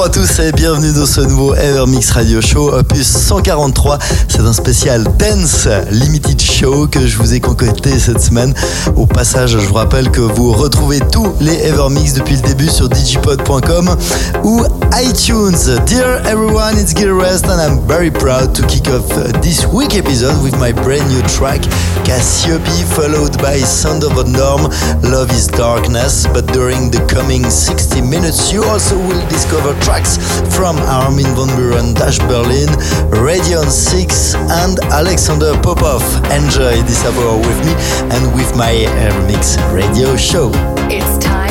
Bonjour à tous et bienvenue dans ce nouveau Evermix Radio Show opus 143. C'est un spécial Dance Limited Show que je vous ai concocté cette semaine. Au passage, je vous rappelle que vous retrouvez tous les Evermix depuis le début sur digipod.com ou iTunes. Dear everyone, it's Gil Rest and I'm very proud to kick off this week episode with my brand new track Cassiope followed by Sound of a Norm, Love is Darkness. But during the coming 60 minutes, you also will discover tracks from Armin van Buuren, Dash Berlin, Radion 6, and Alexander Popov. Enjoy this hour with me and with my Airmix radio show. It's time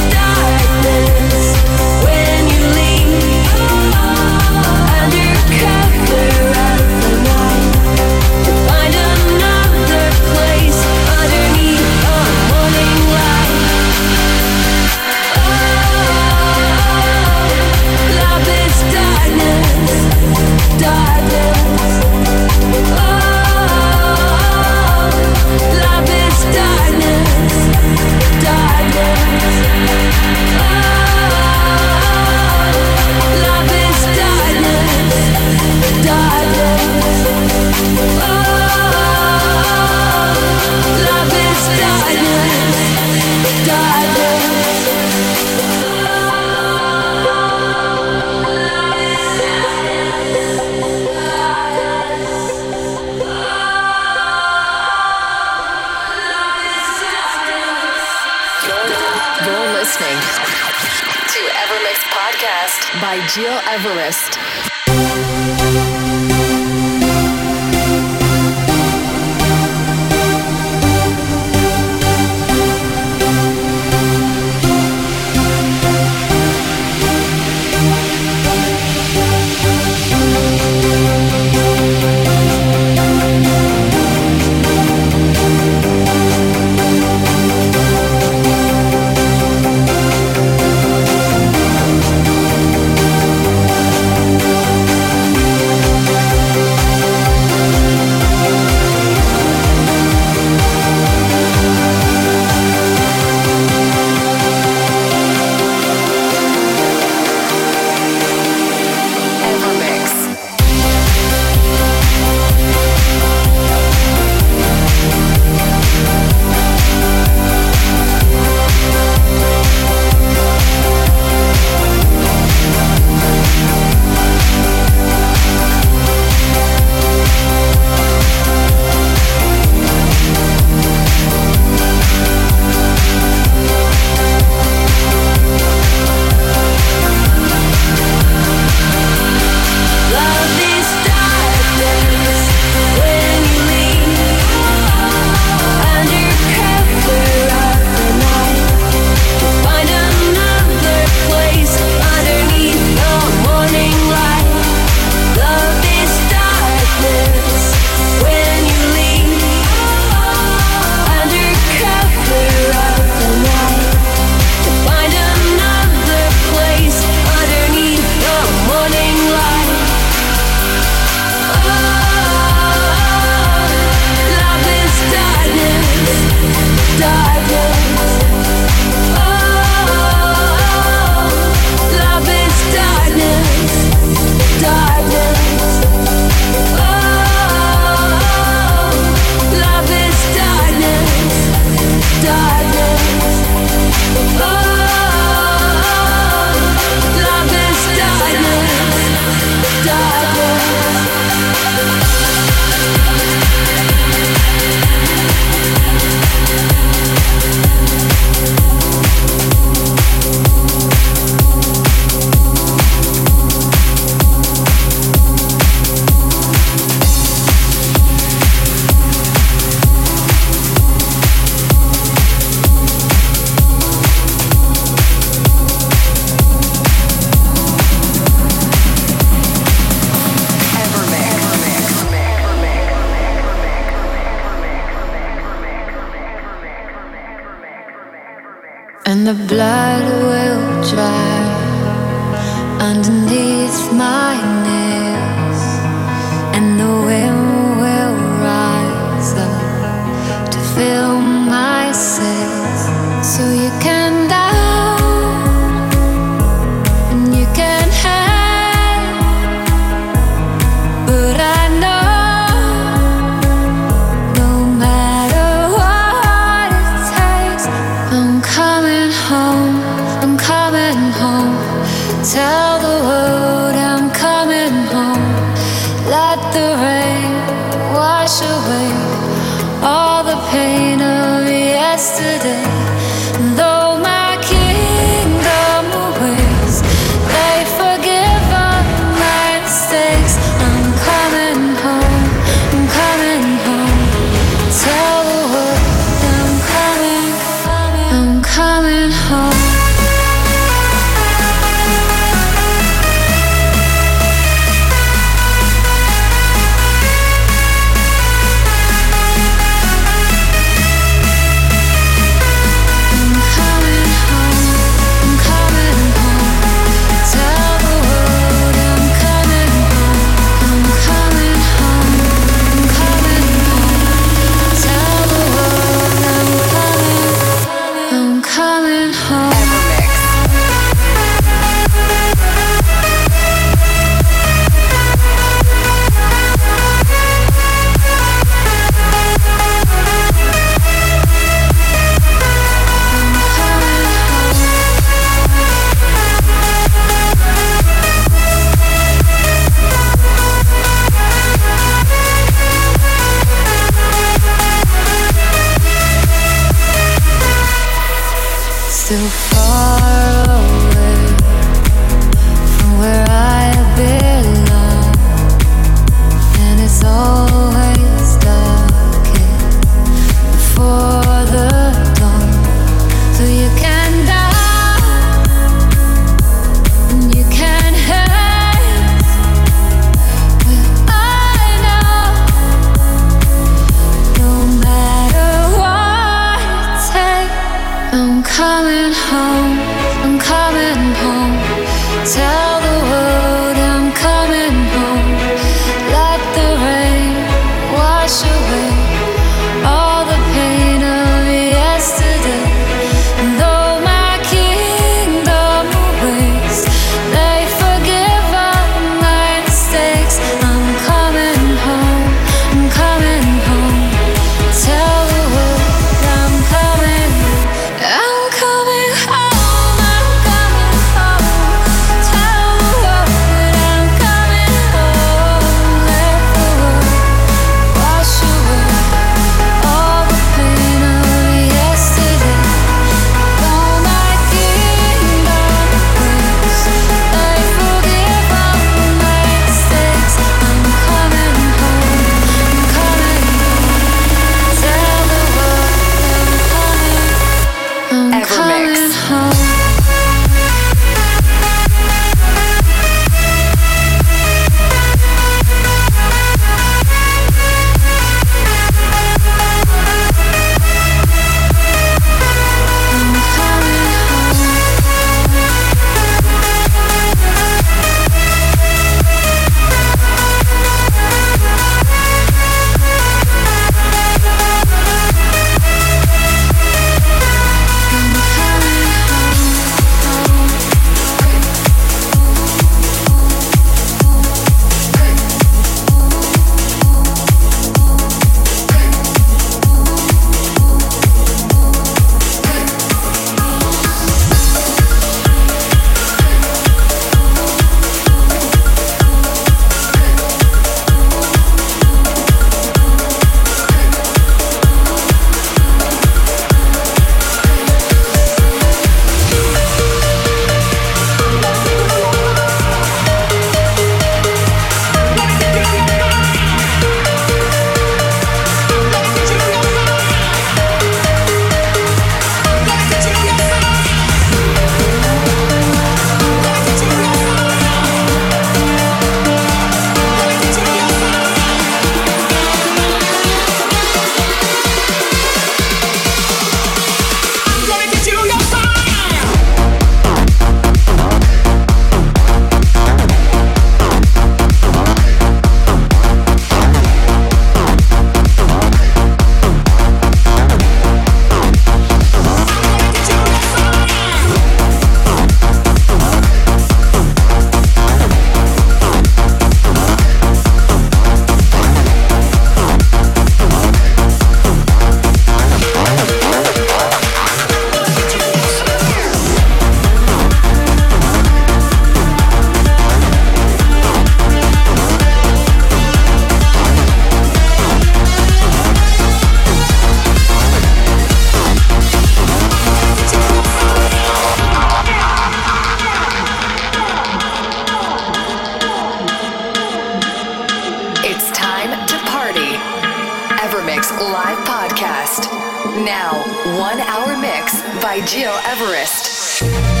Everest.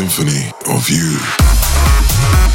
symphony of you.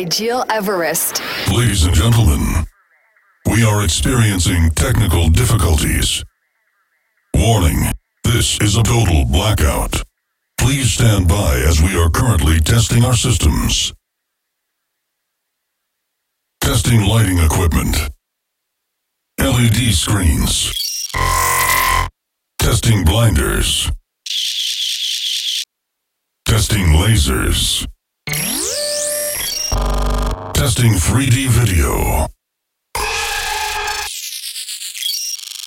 By Gil Everest. Ladies and gentlemen, we are experiencing technical difficulties. Warning, this is a total blackout. Please stand by as we are currently testing our systems. Testing lighting equipment. LED screens. Testing blinders. Testing lasers. Testing 3D video.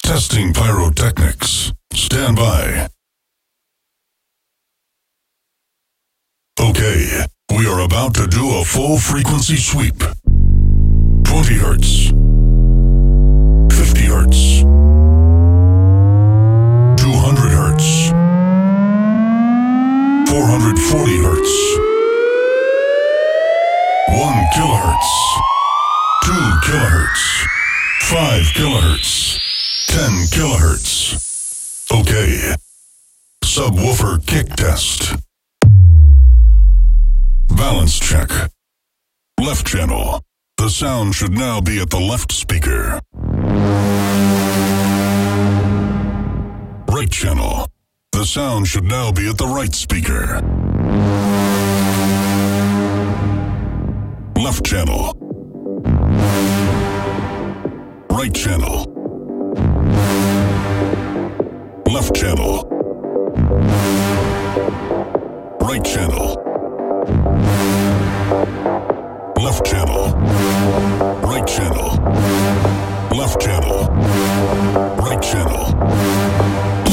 Testing pyrotechnics. Stand by. Okay, we are about to do a full frequency sweep. 20 hertz. 50 hertz. 200 hertz. 440 hertz. Kilohertz. 5 kilohertz. 10 kilohertz. Okay. Subwoofer kick test. Balance check. Left channel. The sound should now be at the left speaker. Right channel. The sound should now be at the right speaker. Left channel. Right channel. Left channel. Right channel. Left channel. Right channel. Left channel. Right channel.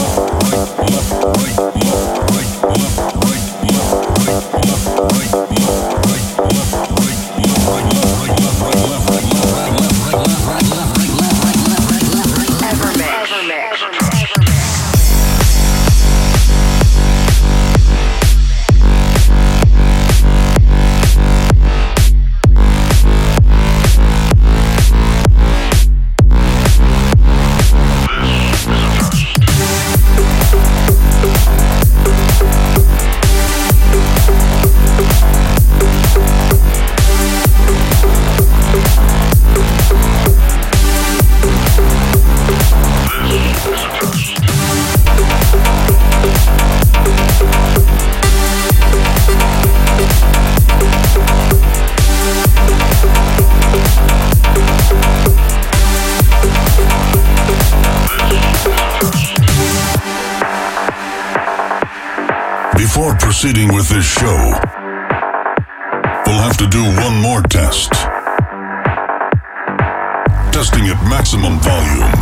Left, right, left, right, left, right, left, right, left, right, left, right, left, right, left, right, left, proceeding with this show, we'll have to do one more test. Testing at maximum volume.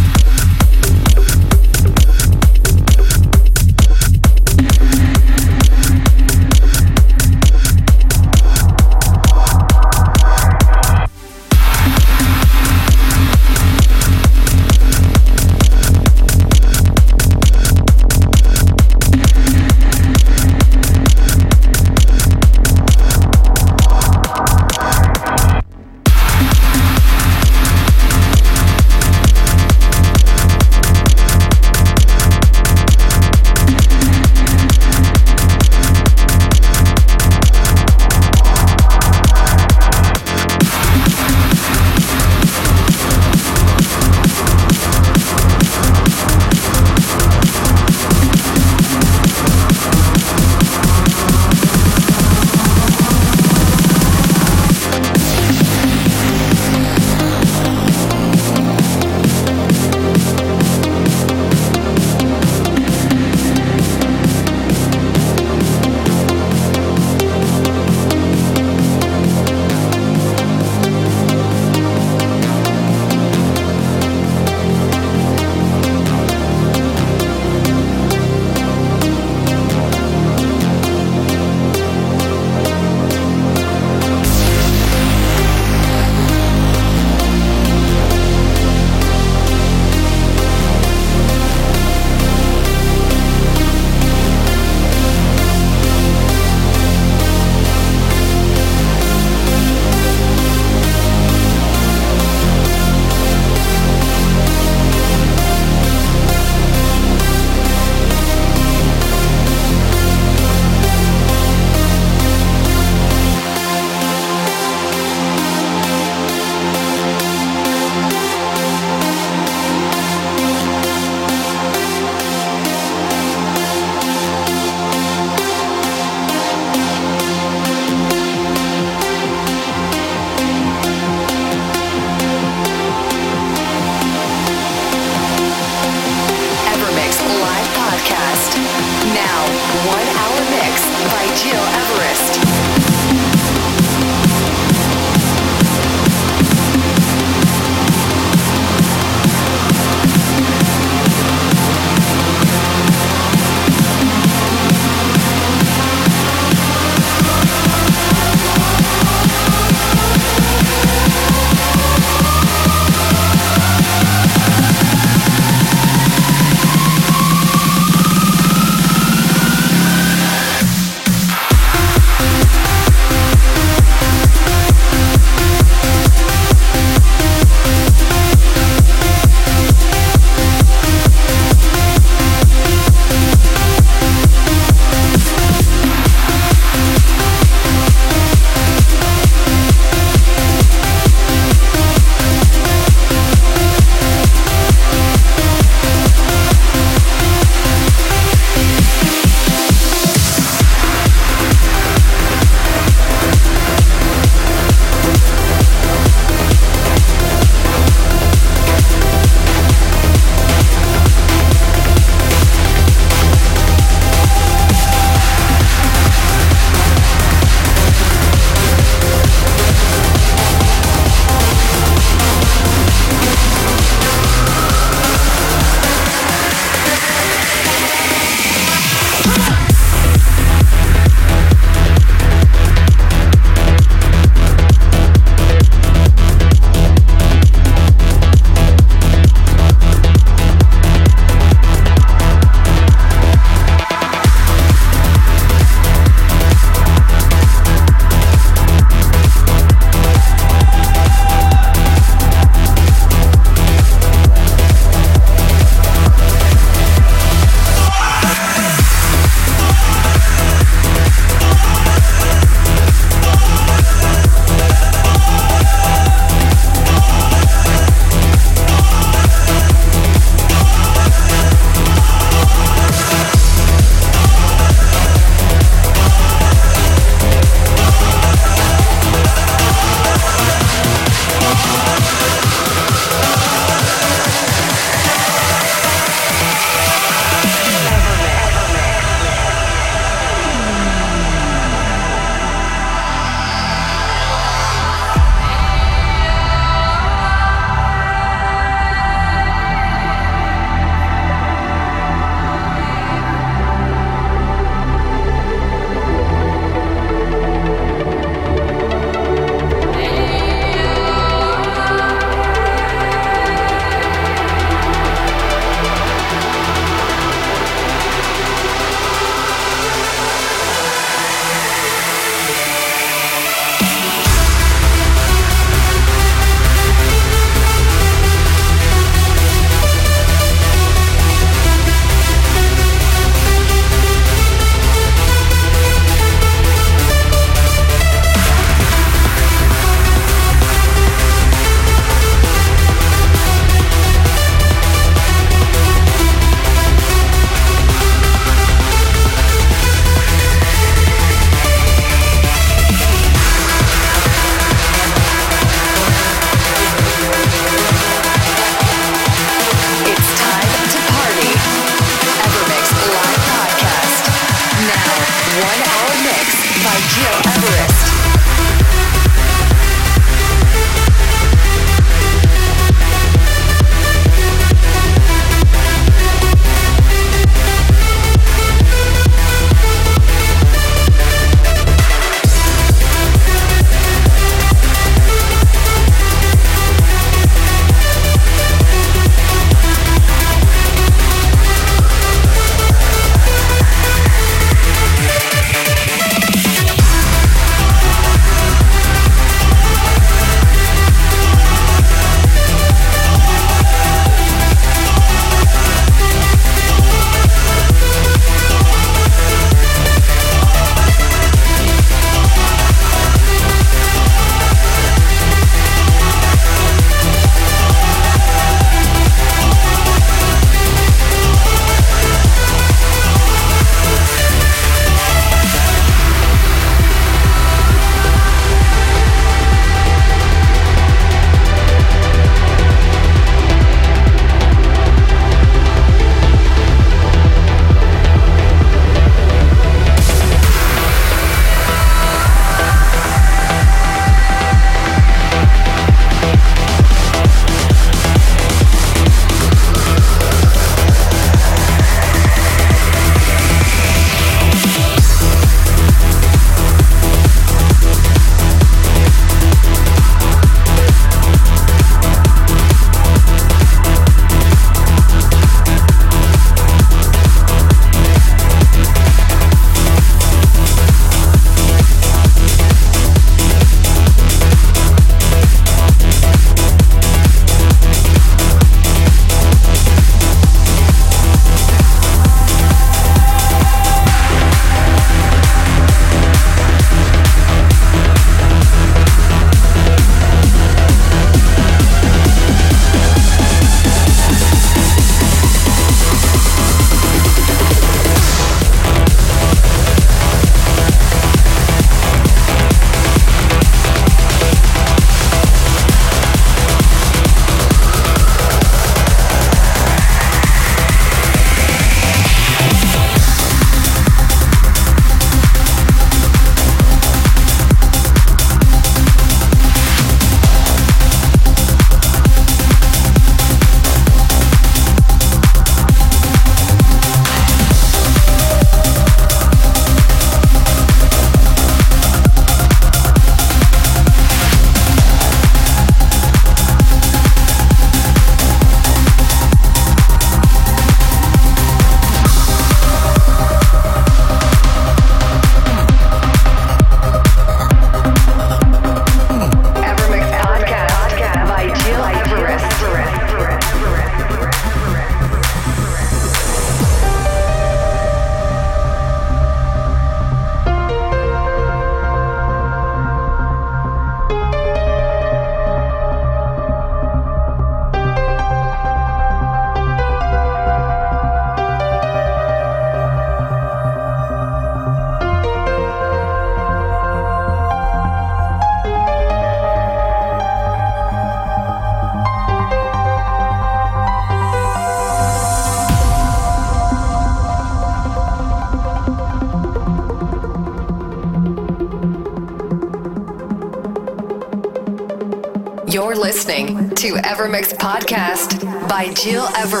Gil Everest.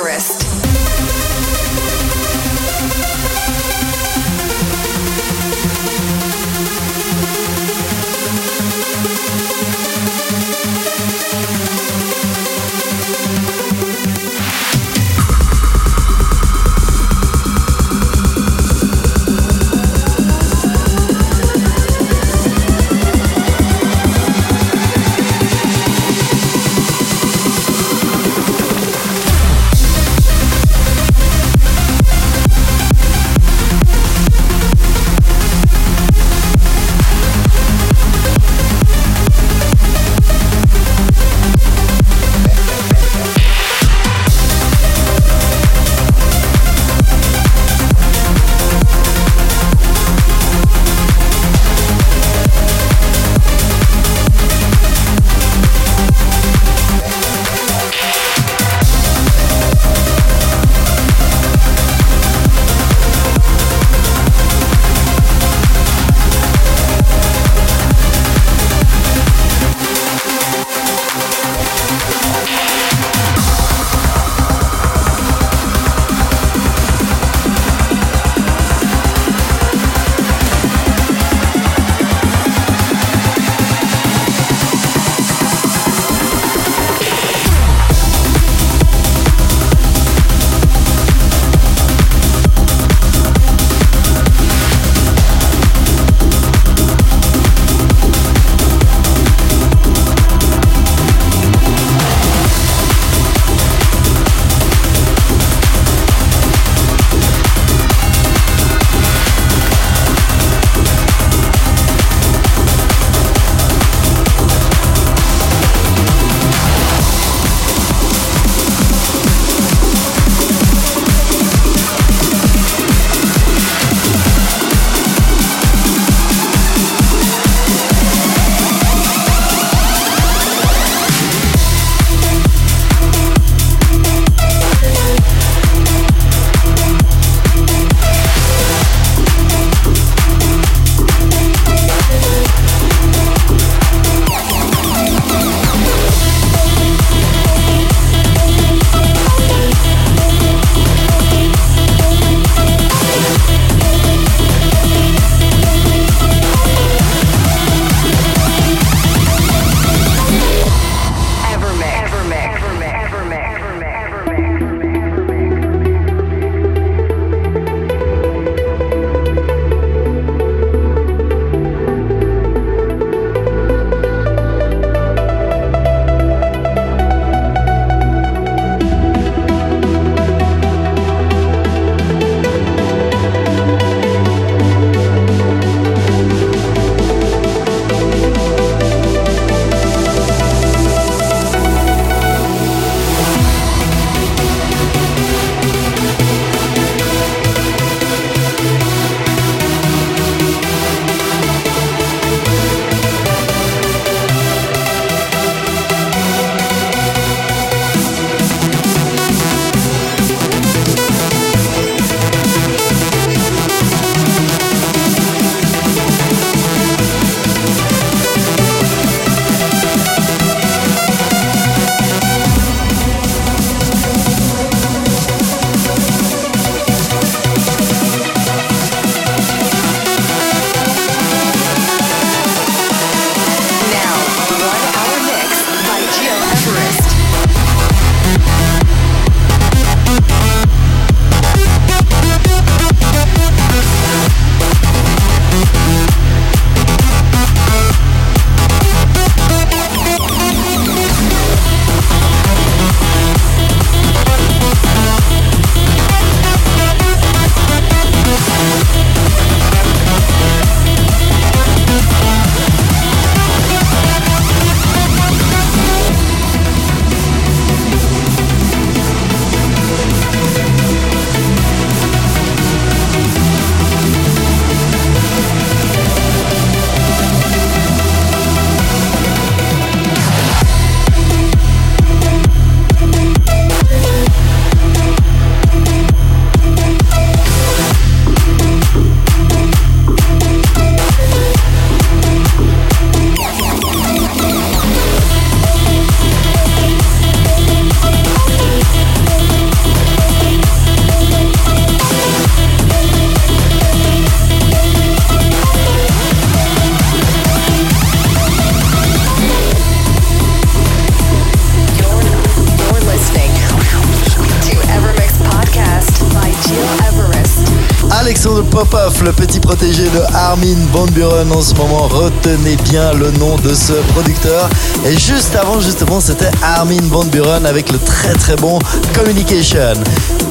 Le petit protégé de Armin Van Buren en ce moment. Retenez bien le nom de ce producteur. Et juste avant, justement, c'était Armin Van Buren avec le très très bon Communication.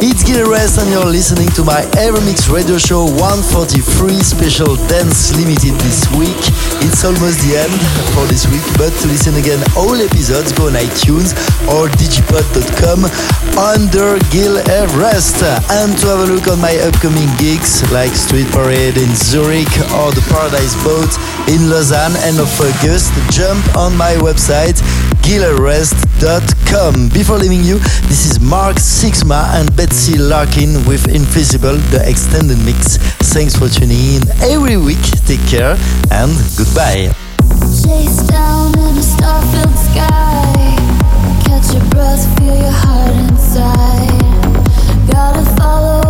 It's Gil Rest and you're listening to my Evermix radio show 143 special dance limited this week. It's almost the end for this week, but to listen again all episodes, go on iTunes or digipod.com under Gil Everest. And to have a look on my upcoming gigs like Street Parade Zurich or the Paradise Boat in Lausanne end of August, jump on my website gileverest.com. Before leaving you, this is Mark Sixma and Betsy Larkin with Invisible, the extended mix. Thanks for tuning in every week. Take care and goodbye. Chase down in a star-filled sky. Catch your breath, feel your heart inside. Gotta follow